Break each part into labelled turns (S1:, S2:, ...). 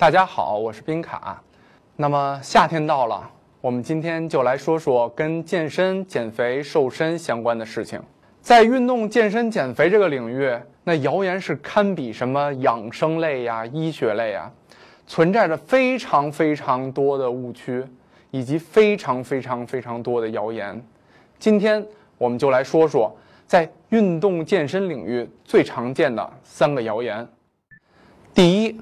S1: 大家好，我是冰卡。那么夏天到了，我们今天就来说说跟健身、减肥、瘦身相关的事情。在运动、健身、减肥这个领域，那谣言是堪比什么养生类呀、医学类呀，存在着非常非常多的误区，以及非常非常非常多的谣言。今天我们就来说说在运动健身领域最常见的三个谣言。第一，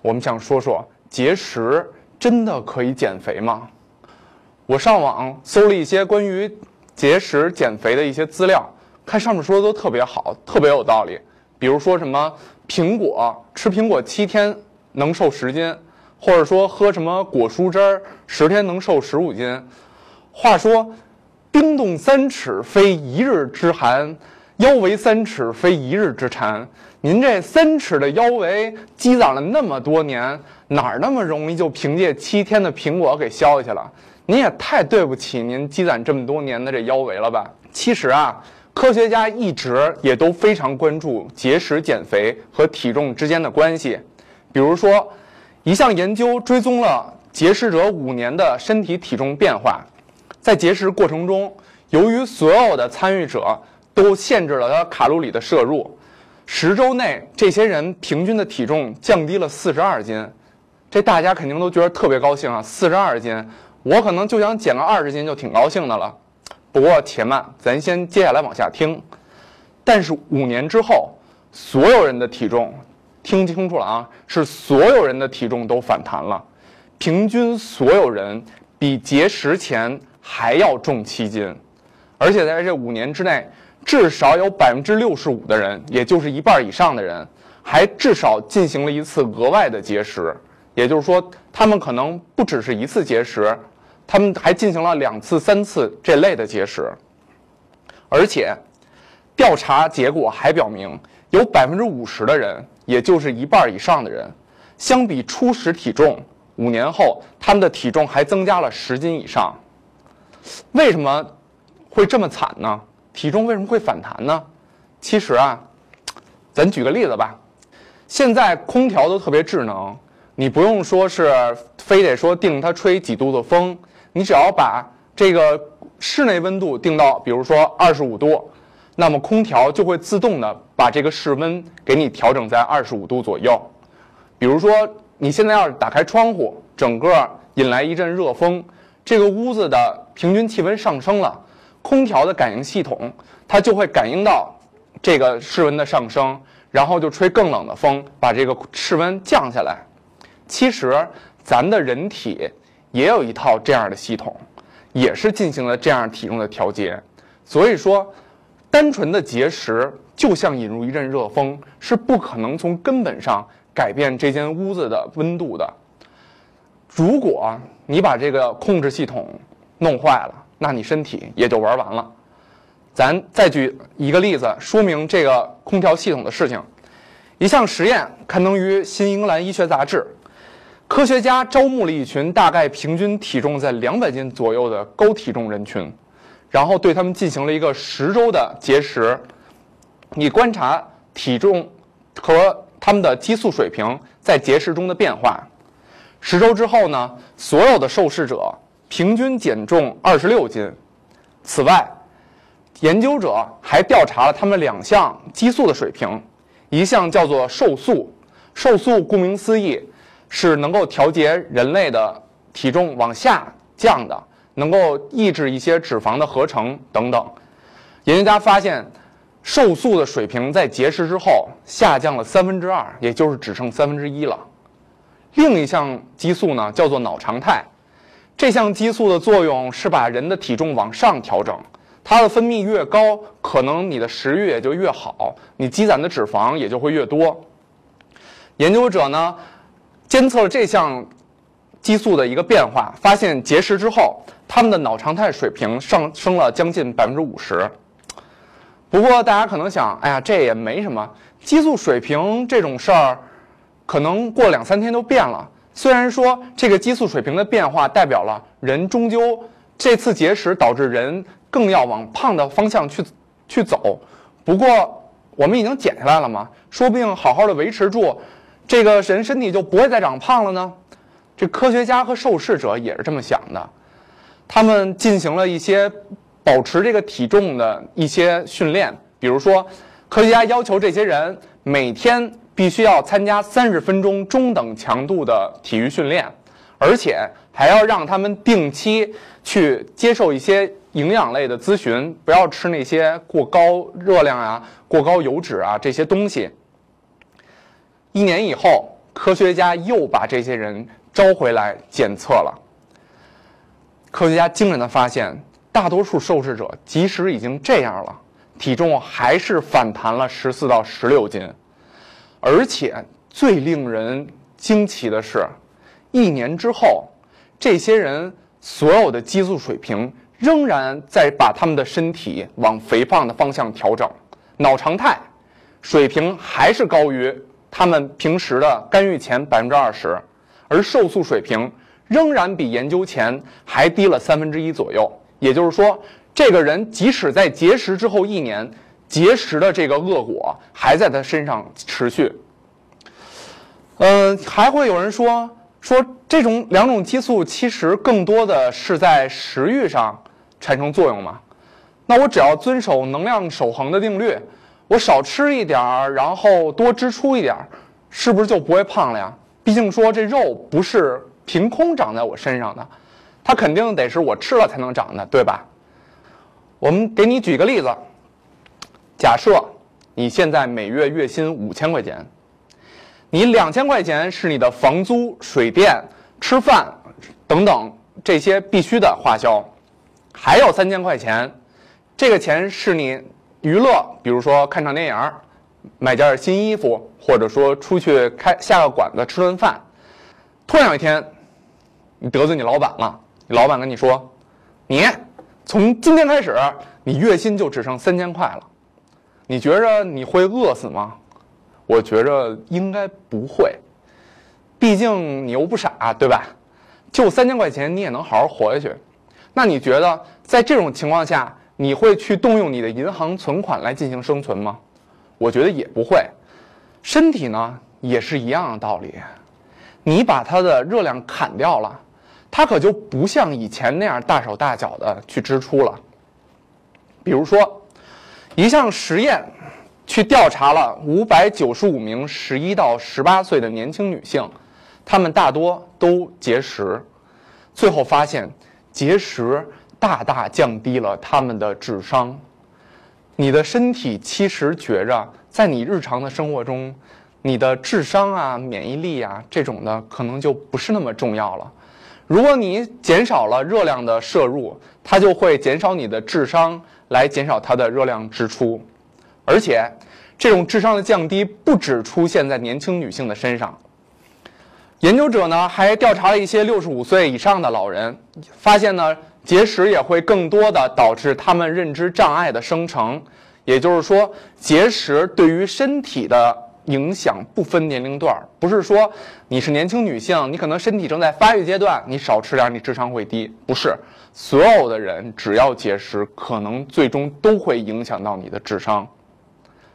S1: 我们想说说节食真的可以减肥吗？我上网搜了一些关于节食减肥的一些资料，看上面说的都特别好，特别有道理。比如说什么苹果吃苹果七天能瘦十斤，或者说喝什么果蔬汁儿十天能瘦十五斤。话说，冰冻三尺非一日之寒，腰围三尺非一日之馋。您这三尺的腰围积攒了那么多年，哪儿那么容易就凭借七天的苹果给消下去了？您也太对不起您积攒这么多年的这腰围了吧？其实啊，科学家一直也都非常关注节食减肥和体重之间的关系。比如说，一项研究追踪了节食者五年的身体体重变化，在节食过程中，由于所有的参与者都限制了他卡路里的摄入。十周内，这些人平均的体重降低了四十二斤，这大家肯定都觉得特别高兴啊！四十二斤，我可能就想减个二十斤就挺高兴的了。不过且慢，咱先接下来往下听。但是五年之后，所有人的体重，听清楚了啊，是所有人的体重都反弹了，平均所有人比节食前还要重七斤，而且在这五年之内。至少有百分之六十五的人，也就是一半以上的人，还至少进行了一次额外的节食。也就是说，他们可能不只是一次节食，他们还进行了两次、三次这类的节食。而且，调查结果还表明，有百分之五十的人，也就是一半以上的人，相比初始体重，五年后他们的体重还增加了十斤以上。为什么会这么惨呢？体重为什么会反弹呢？其实啊，咱举个例子吧。现在空调都特别智能，你不用说是非得说定它吹几度的风，你只要把这个室内温度定到，比如说二十五度，那么空调就会自动的把这个室温给你调整在二十五度左右。比如说你现在要是打开窗户，整个引来一阵热风，这个屋子的平均气温上升了。空调的感应系统，它就会感应到这个室温的上升，然后就吹更冷的风，把这个室温降下来。其实，咱的人体也有一套这样的系统，也是进行了这样体重的调节。所以说，单纯的节食就像引入一阵热风，是不可能从根本上改变这间屋子的温度的。如果你把这个控制系统弄坏了，那你身体也就玩完了。咱再举一个例子，说明这个空调系统的事情。一项实验刊登于《新英格兰医学杂志》，科学家招募了一群大概平均体重在两百斤左右的高体重人群，然后对他们进行了一个十周的节食，你观察体重和他们的激素水平在节食中的变化。十周之后呢，所有的受试者。平均减重二十六斤。此外，研究者还调查了他们两项激素的水平，一项叫做瘦素，瘦素顾名思义是能够调节人类的体重往下降的，能够抑制一些脂肪的合成等等。研究家发现，瘦素的水平在节食之后下降了三分之二，也就是只剩三分之一了。另一项激素呢，叫做脑常态。这项激素的作用是把人的体重往上调整，它的分泌越高，可能你的食欲也就越好，你积攒的脂肪也就会越多。研究者呢，监测了这项激素的一个变化，发现节食之后，他们的脑常态水平上升了将近百分之五十。不过大家可能想，哎呀，这也没什么，激素水平这种事儿，可能过两三天就变了。虽然说这个激素水平的变化代表了人终究这次节食导致人更要往胖的方向去去走，不过我们已经减下来了嘛，说不定好好的维持住这个人身体就不会再长胖了呢？这科学家和受试者也是这么想的，他们进行了一些保持这个体重的一些训练，比如说，科学家要求这些人每天必须要参加三十分钟中等强度的体育训练，而且还要让他们定期去接受一些营养类的咨询，不要吃那些过高热量啊、过高油脂啊这些东西。一年以后，科学家又把这些人招回来检测了。科学家惊人的发现，大多数受试者即使已经这样了，体重还是反弹了十四到十六斤。而且最令人惊奇的是，一年之后，这些人所有的激素水平仍然在把他们的身体往肥胖的方向调整，脑常态水平还是高于。他们平时的干预前百分之二十，而瘦素水平仍然比研究前还低了三分之一左右。也就是说，这个人即使在节食之后一年，节食的这个恶果还在他身上持续。嗯，还会有人说说这种两种激素其实更多的是在食欲上产生作用嘛？那我只要遵守能量守恒的定律。我少吃一点儿，然后多支出一点儿，是不是就不会胖了呀？毕竟说这肉不是凭空长在我身上的，它肯定得是我吃了才能长的，对吧？我们给你举个例子，假设你现在每月月薪五千块钱，你两千块钱是你的房租、水电、吃饭等等这些必须的花销，还有三千块钱，这个钱是你。娱乐，比如说看场电影，买件新衣服，或者说出去开下个馆子吃顿饭。突然有一天，你得罪你老板了，你老板跟你说：“你从今天开始，你月薪就只剩三千块了。”你觉着你会饿死吗？我觉着应该不会，毕竟你又不傻，对吧？就三千块钱，你也能好好活下去。那你觉得在这种情况下？你会去动用你的银行存款来进行生存吗？我觉得也不会。身体呢也是一样的道理，你把它的热量砍掉了，它可就不像以前那样大手大脚的去支出了。比如说，一项实验去调查了五百九十五名十一到十八岁的年轻女性，她们大多都节食，最后发现节食。大大降低了她们的智商。你的身体其实觉着，在你日常的生活中，你的智商啊、免疫力啊这种的，可能就不是那么重要了。如果你减少了热量的摄入，它就会减少你的智商，来减少它的热量支出。而且，这种智商的降低不只出现在年轻女性的身上。研究者呢，还调查了一些六十五岁以上的老人，发现呢。节食也会更多的导致他们认知障碍的生成，也就是说，节食对于身体的影响不分年龄段儿，不是说你是年轻女性，你可能身体正在发育阶段，你少吃点，你智商会低，不是，所有的人只要节食，可能最终都会影响到你的智商。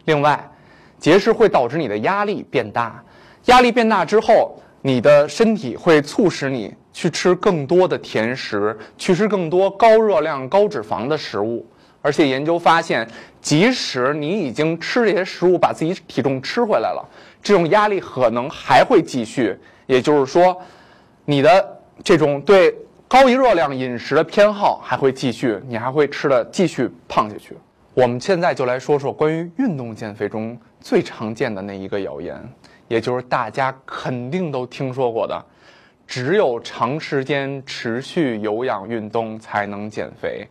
S1: 另外，节食会导致你的压力变大，压力变大之后，你的身体会促使你。去吃更多的甜食，去吃更多高热量、高脂肪的食物，而且研究发现，即使你已经吃这些食物，把自己体重吃回来了，这种压力可能还会继续。也就是说，你的这种对高热量饮食的偏好还会继续，你还会吃的继续胖下去。我们现在就来说说关于运动减肥中最常见的那一个谣言，也就是大家肯定都听说过的。只有长时间持续有氧运动才能减肥。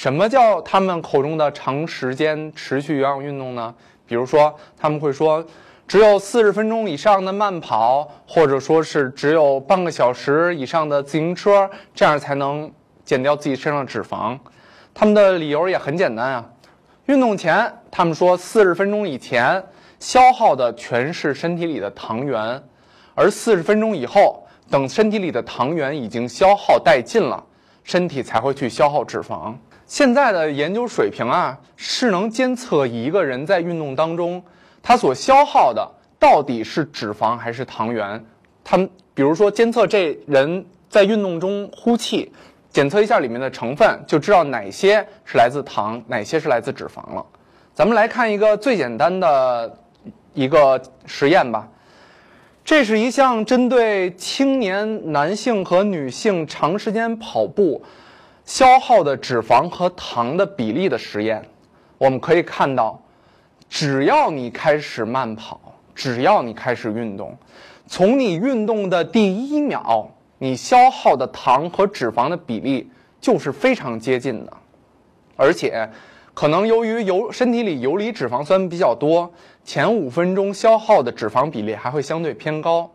S1: 什么叫他们口中的长时间持续有氧运动呢？比如说，他们会说，只有四十分钟以上的慢跑，或者说是只有半个小时以上的自行车，这样才能减掉自己身上的脂肪。他们的理由也很简单啊，运动前，他们说四十分钟以前消耗的全是身体里的糖原，而四十分钟以后。等身体里的糖原已经消耗殆尽了，身体才会去消耗脂肪。现在的研究水平啊，是能监测一个人在运动当中他所消耗的到底是脂肪还是糖原。他们比如说监测这人在运动中呼气，检测一下里面的成分，就知道哪些是来自糖，哪些是来自脂肪了。咱们来看一个最简单的一个实验吧。这是一项针对青年男性和女性长时间跑步消耗的脂肪和糖的比例的实验。我们可以看到，只要你开始慢跑，只要你开始运动，从你运动的第一秒，你消耗的糖和脂肪的比例就是非常接近的，而且可能由于游身体里游离脂肪酸比较多。前五分钟消耗的脂肪比例还会相对偏高，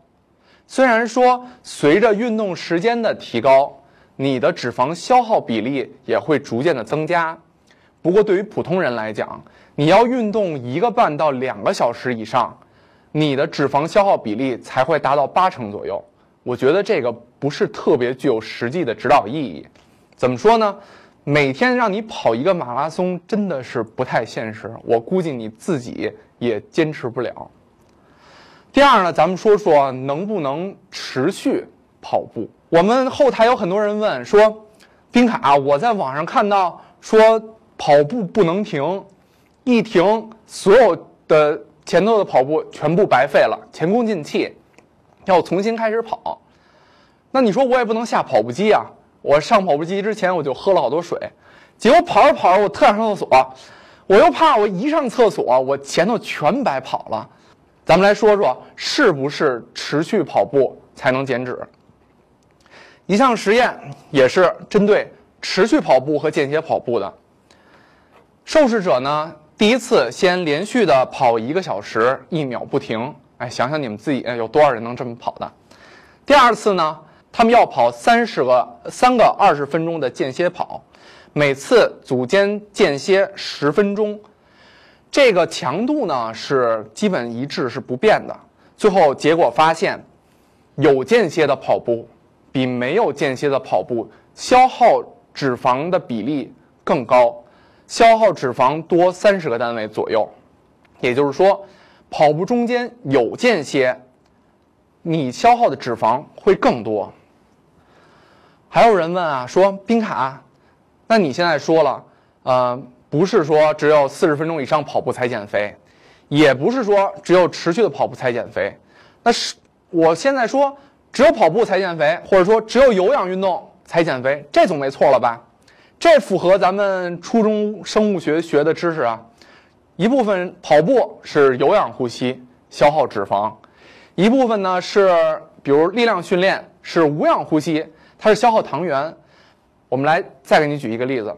S1: 虽然说随着运动时间的提高，你的脂肪消耗比例也会逐渐的增加。不过对于普通人来讲，你要运动一个半到两个小时以上，你的脂肪消耗比例才会达到八成左右。我觉得这个不是特别具有实际的指导意义。怎么说呢？每天让你跑一个马拉松真的是不太现实，我估计你自己也坚持不了。第二呢，咱们说说能不能持续跑步。我们后台有很多人问说，冰卡，我在网上看到说跑步不能停，一停所有的前头的跑步全部白费了，前功尽弃，要重新开始跑。那你说我也不能下跑步机啊。我上跑步机之前，我就喝了好多水，结果跑着跑着，我特想上厕所，我又怕我一上厕所，我前头全白跑了。咱们来说说，是不是持续跑步才能减脂？一项实验也是针对持续跑步和间歇跑步的。受试者呢，第一次先连续的跑一个小时，一秒不停。哎，想想你们自己有多少人能这么跑的？第二次呢？他们要跑三十个三个二十分钟的间歇跑，每次组间间歇十分钟，这个强度呢是基本一致是不变的。最后结果发现，有间歇的跑步比没有间歇的跑步消耗脂肪的比例更高，消耗脂肪多三十个单位左右。也就是说，跑步中间有间歇，你消耗的脂肪会更多。还有人问啊，说冰卡，那你现在说了，呃，不是说只有四十分钟以上跑步才减肥，也不是说只有持续的跑步才减肥，那是我现在说只有跑步才减肥，或者说只有有氧运动才减肥，这总没错了吧？这符合咱们初中生物学学的知识啊。一部分跑步是有氧呼吸，消耗脂肪；一部分呢是比如力量训练是无氧呼吸。它是消耗糖原。我们来再给你举一个例子。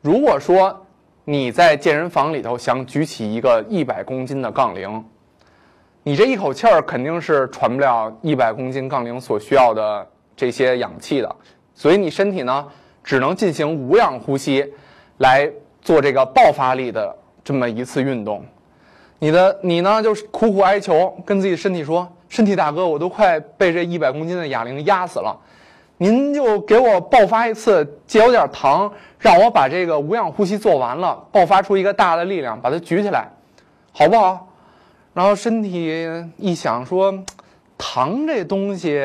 S1: 如果说你在健身房里头想举起一个一百公斤的杠铃，你这一口气儿肯定是喘不了一百公斤杠铃所需要的这些氧气的，所以你身体呢只能进行无氧呼吸来做这个爆发力的这么一次运动。你的你呢就是苦苦哀求，跟自己身体说。身体大哥，我都快被这一百公斤的哑铃压死了，您就给我爆发一次，借我点糖，让我把这个无氧呼吸做完了，爆发出一个大的力量，把它举起来，好不好？然后身体一想说，糖这东西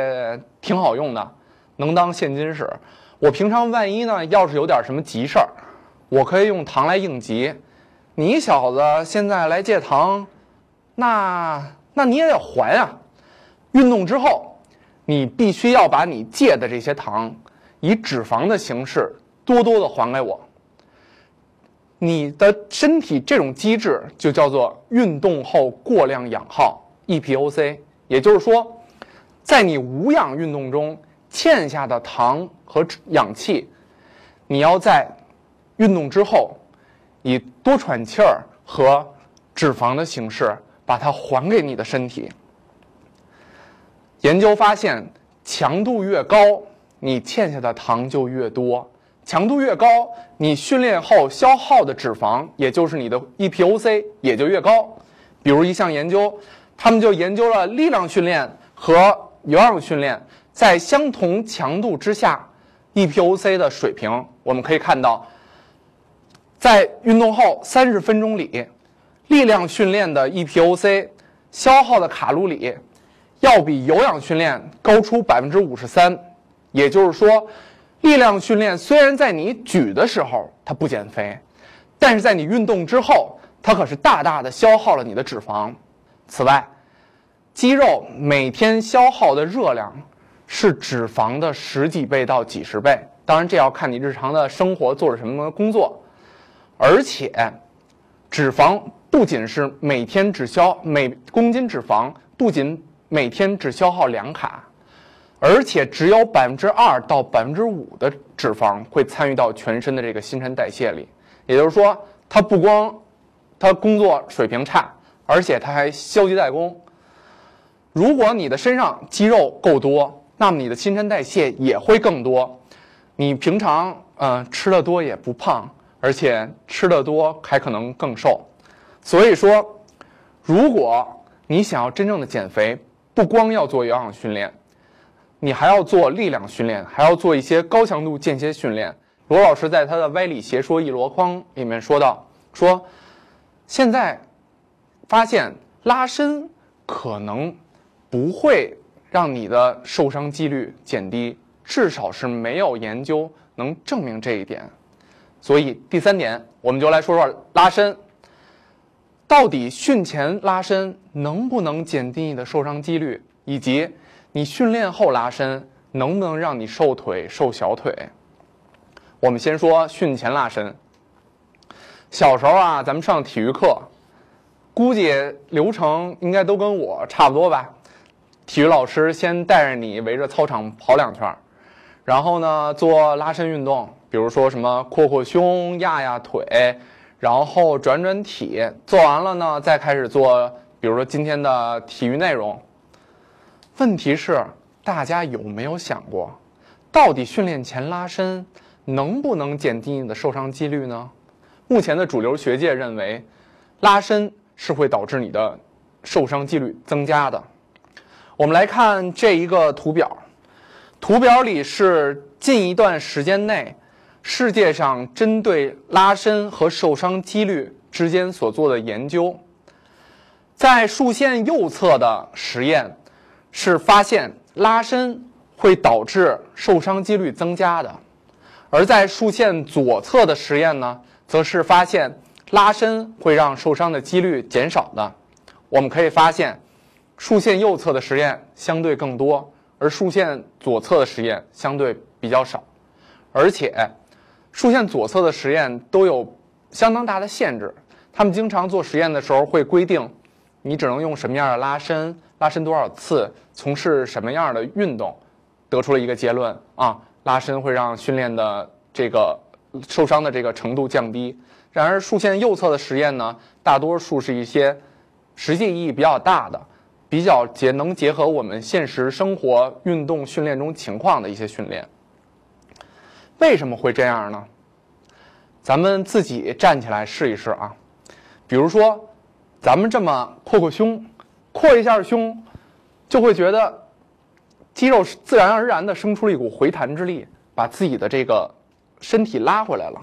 S1: 挺好用的，能当现金使。我平常万一呢，要是有点什么急事儿，我可以用糖来应急。你小子现在来借糖，那那你也得还啊。运动之后，你必须要把你借的这些糖，以脂肪的形式多多的还给我。你的身体这种机制就叫做运动后过量氧耗 （EPOC）。也就是说，在你无氧运动中欠下的糖和氧气，你要在运动之后以多喘气儿和脂肪的形式把它还给你的身体。研究发现，强度越高，你欠下的糖就越多；强度越高，你训练后消耗的脂肪，也就是你的 EPOC 也就越高。比如一项研究，他们就研究了力量训练和有氧训练在相同强度之下，EPOC 的水平。我们可以看到，在运动后三十分钟里，力量训练的 EPOC 消耗的卡路里要比有氧训练高出百分之五十三。也就是说，力量训练虽然在你举的时候它不减肥，但是在你运动之后，它可是大大的消耗了你的脂肪。此外，肌肉每天消耗的热量是脂肪的十几倍到几十倍，当然这要看你日常的生活做了什么工作。而且，脂肪不仅是每天只消每公斤脂肪不仅每天只消耗两卡。而且只有百分之二到百分之五的脂肪会参与到全身的这个新陈代谢里，也就是说，它不光它工作水平差，而且它还消极怠工。如果你的身上肌肉够多，那么你的新陈代谢也会更多。你平常嗯吃的多也不胖，而且吃的多还可能更瘦。所以说，如果你想要真正的减肥，不光要做有氧训练。你还要做力量训练，还要做一些高强度间歇训练。罗老师在他的歪理邪说一箩筐里面说到，说现在发现拉伸可能不会让你的受伤几率减低，至少是没有研究能证明这一点。所以第三点，我们就来说说拉伸，到底训前拉伸能不能减低你的受伤几率，以及。你训练后拉伸能不能让你瘦腿、瘦小腿？我们先说训前拉伸。小时候啊，咱们上体育课，估计流程应该都跟我差不多吧。体育老师先带着你围着操场跑两圈，然后呢做拉伸运动，比如说什么扩扩胸、压压腿，然后转转体。做完了呢，再开始做，比如说今天的体育内容。问题是，大家有没有想过，到底训练前拉伸能不能减低你的受伤几率呢？目前的主流学界认为，拉伸是会导致你的受伤几率增加的。我们来看这一个图表，图表里是近一段时间内世界上针对拉伸和受伤几率之间所做的研究，在竖线右侧的实验。是发现拉伸会导致受伤几率增加的，而在竖线左侧的实验呢，则是发现拉伸会让受伤的几率减少的。我们可以发现，竖线右侧的实验相对更多，而竖线左侧的实验相对比较少，而且竖线左侧的实验都有相当大的限制。他们经常做实验的时候会规定，你只能用什么样的拉伸。拉伸多少次，从事什么样的运动，得出了一个结论啊，拉伸会让训练的这个受伤的这个程度降低。然而，竖线右侧的实验呢，大多数是一些实际意义比较大的、比较结能结合我们现实生活运动训练中情况的一些训练。为什么会这样呢？咱们自己站起来试一试啊，比如说，咱们这么扩扩胸。扩一下胸，就会觉得肌肉自然而然的生出了一股回弹之力，把自己的这个身体拉回来了。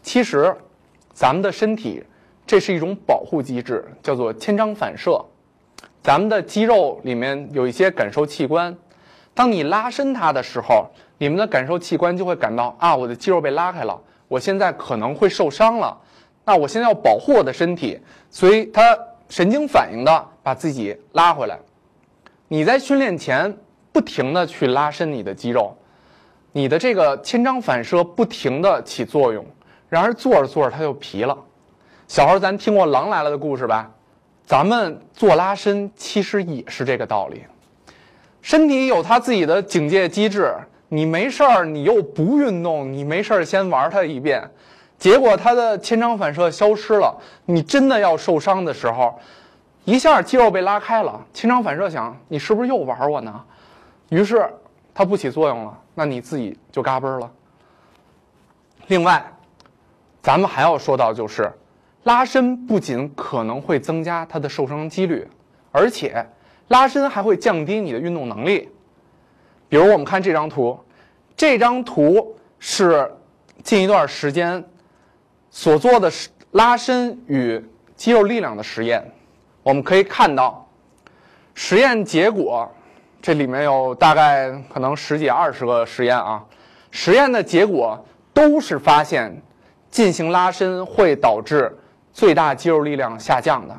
S1: 其实，咱们的身体这是一种保护机制，叫做牵张反射。咱们的肌肉里面有一些感受器官，当你拉伸它的时候，你们的感受器官就会感到啊，我的肌肉被拉开了，我现在可能会受伤了。那我现在要保护我的身体，所以它。神经反应的把自己拉回来。你在训练前不停的去拉伸你的肌肉，你的这个牵张反射不停的起作用。然而做着做着它就疲了。小孩咱听过狼来了的故事吧？咱们做拉伸其实也是这个道理。身体有它自己的警戒机制，你没事儿你又不运动，你没事儿先玩它一遍。结果它的牵张反射消失了，你真的要受伤的时候，一下肌肉被拉开了，牵张反射想你是不是又玩我呢？于是它不起作用了，那你自己就嘎嘣了。另外，咱们还要说到就是，拉伸不仅可能会增加它的受伤几率，而且拉伸还会降低你的运动能力。比如我们看这张图，这张图是近一段时间。所做的是拉伸与肌肉力量的实验，我们可以看到，实验结果，这里面有大概可能十几二十个实验啊。实验的结果都是发现，进行拉伸会导致最大肌肉力量下降的。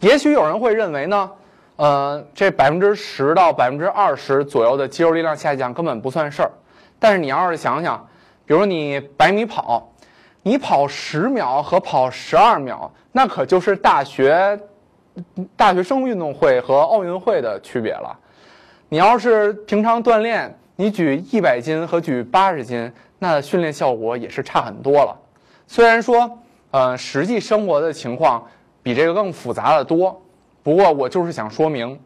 S1: 也许有人会认为呢，呃，这百分之十到百分之二十左右的肌肉力量下降根本不算事儿。但是你要是想想，比如你百米跑，你跑十秒和跑十二秒，那可就是大学大学生运动会和奥运会的区别了。你要是平常锻炼，你举一百斤和举八十斤，那训练效果也是差很多了。虽然说，呃，实际生活的情况比这个更复杂的多，不过我就是想说明，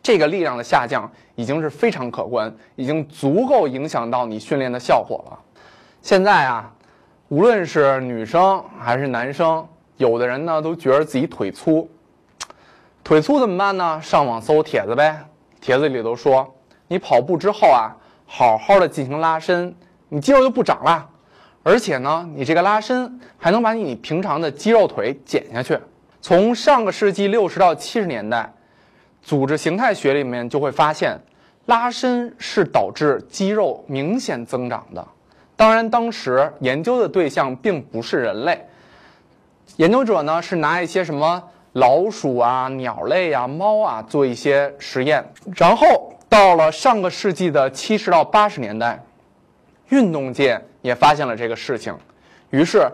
S1: 这个力量的下降已经是非常可观，已经足够影响到你训练的效果了。现在啊，无论是女生还是男生，有的人呢都觉得自己腿粗，腿粗怎么办呢？上网搜帖子呗，帖子里头说。你跑步之后啊，好好的进行拉伸，你肌肉就不长了，而且呢，你这个拉伸还能把你平常的肌肉腿减下去。从上个世纪六十到七十年代，组织形态学里面就会发现，拉伸是导致肌肉明显增长的。当然，当时研究的对象并不是人类，研究者呢是拿一些什么老鼠啊、鸟类啊、猫啊做一些实验，然后。到了上个世纪的七十到八十年代，运动界也发现了这个事情，于是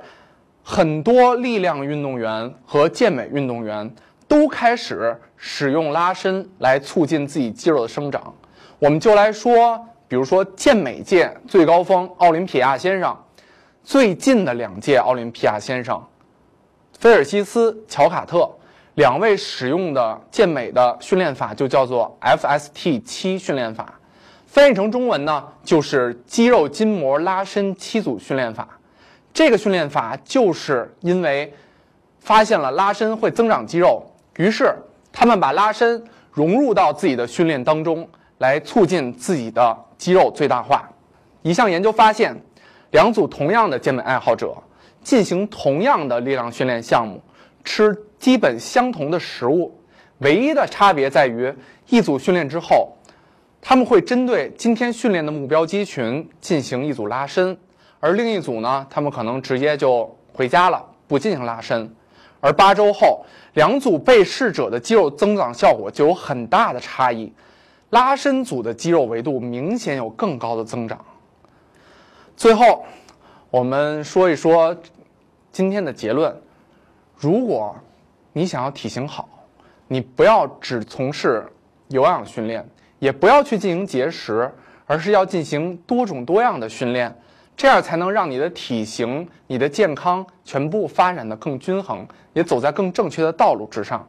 S1: 很多力量运动员和健美运动员都开始使用拉伸来促进自己肌肉的生长。我们就来说，比如说健美界最高峰奥林匹亚先生，最近的两届奥林匹亚先生，菲尔西斯、乔卡特。两位使用的健美的训练法就叫做 FST 七训练法，翻译成中文呢就是肌肉筋膜拉伸七组训练法。这个训练法就是因为发现了拉伸会增长肌肉，于是他们把拉伸融入到自己的训练当中，来促进自己的肌肉最大化。一项研究发现，两组同样的健美爱好者进行同样的力量训练项目，吃。基本相同的食物，唯一的差别在于，一组训练之后，他们会针对今天训练的目标肌群进行一组拉伸，而另一组呢，他们可能直接就回家了，不进行拉伸。而八周后，两组被试者的肌肉增长效果就有很大的差异，拉伸组的肌肉维度明显有更高的增长。最后，我们说一说今天的结论，如果。你想要体型好，你不要只从事有氧训练，也不要去进行节食，而是要进行多种多样的训练，这样才能让你的体型、你的健康全部发展的更均衡，也走在更正确的道路之上。